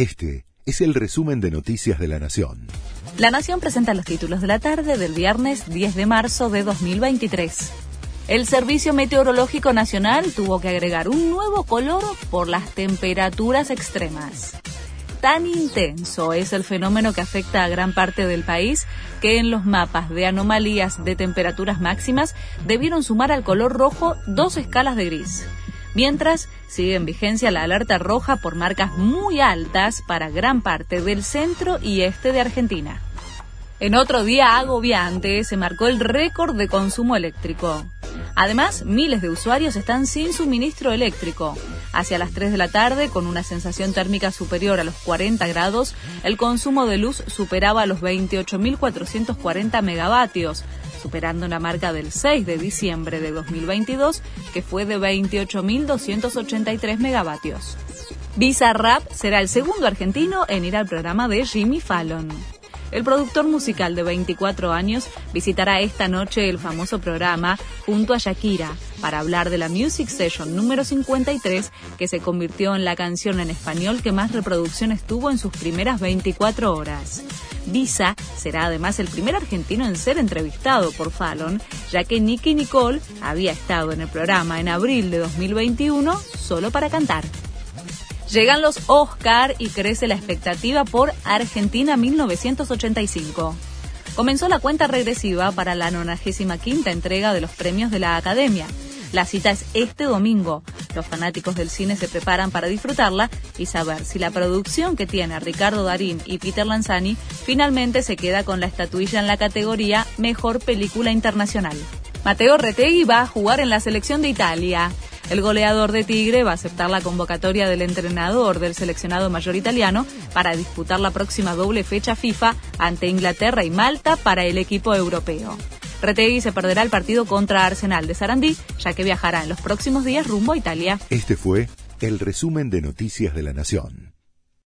Este es el resumen de Noticias de la Nación. La Nación presenta los títulos de la tarde del viernes 10 de marzo de 2023. El Servicio Meteorológico Nacional tuvo que agregar un nuevo color por las temperaturas extremas. Tan intenso es el fenómeno que afecta a gran parte del país que en los mapas de anomalías de temperaturas máximas debieron sumar al color rojo dos escalas de gris. Mientras, sigue en vigencia la alerta roja por marcas muy altas para gran parte del centro y este de Argentina. En otro día agobiante se marcó el récord de consumo eléctrico. Además, miles de usuarios están sin suministro eléctrico. Hacia las 3 de la tarde, con una sensación térmica superior a los 40 grados, el consumo de luz superaba los 28.440 megavatios, superando una marca del 6 de diciembre de 2022, que fue de 28.283 megavatios. Visa Rap será el segundo argentino en ir al programa de Jimmy Fallon. El productor musical de 24 años visitará esta noche el famoso programa junto a Shakira para hablar de la Music Session número 53 que se convirtió en la canción en español que más reproducciones tuvo en sus primeras 24 horas. Visa será además el primer argentino en ser entrevistado por Fallon, ya que Nicky Nicole había estado en el programa en abril de 2021 solo para cantar. Llegan los Oscar y crece la expectativa por Argentina 1985. Comenzó la cuenta regresiva para la 95 entrega de los premios de la Academia. La cita es este domingo. Los fanáticos del cine se preparan para disfrutarla y saber si la producción que tiene Ricardo Darín y Peter Lanzani finalmente se queda con la estatuilla en la categoría Mejor Película Internacional. Mateo Retegui va a jugar en la selección de Italia. El goleador de Tigre va a aceptar la convocatoria del entrenador del seleccionado mayor italiano para disputar la próxima doble fecha FIFA ante Inglaterra y Malta para el equipo europeo. Retegui se perderá el partido contra Arsenal de Sarandí, ya que viajará en los próximos días rumbo a Italia. Este fue el resumen de Noticias de la Nación.